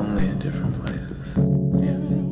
lonely in different places. Yes.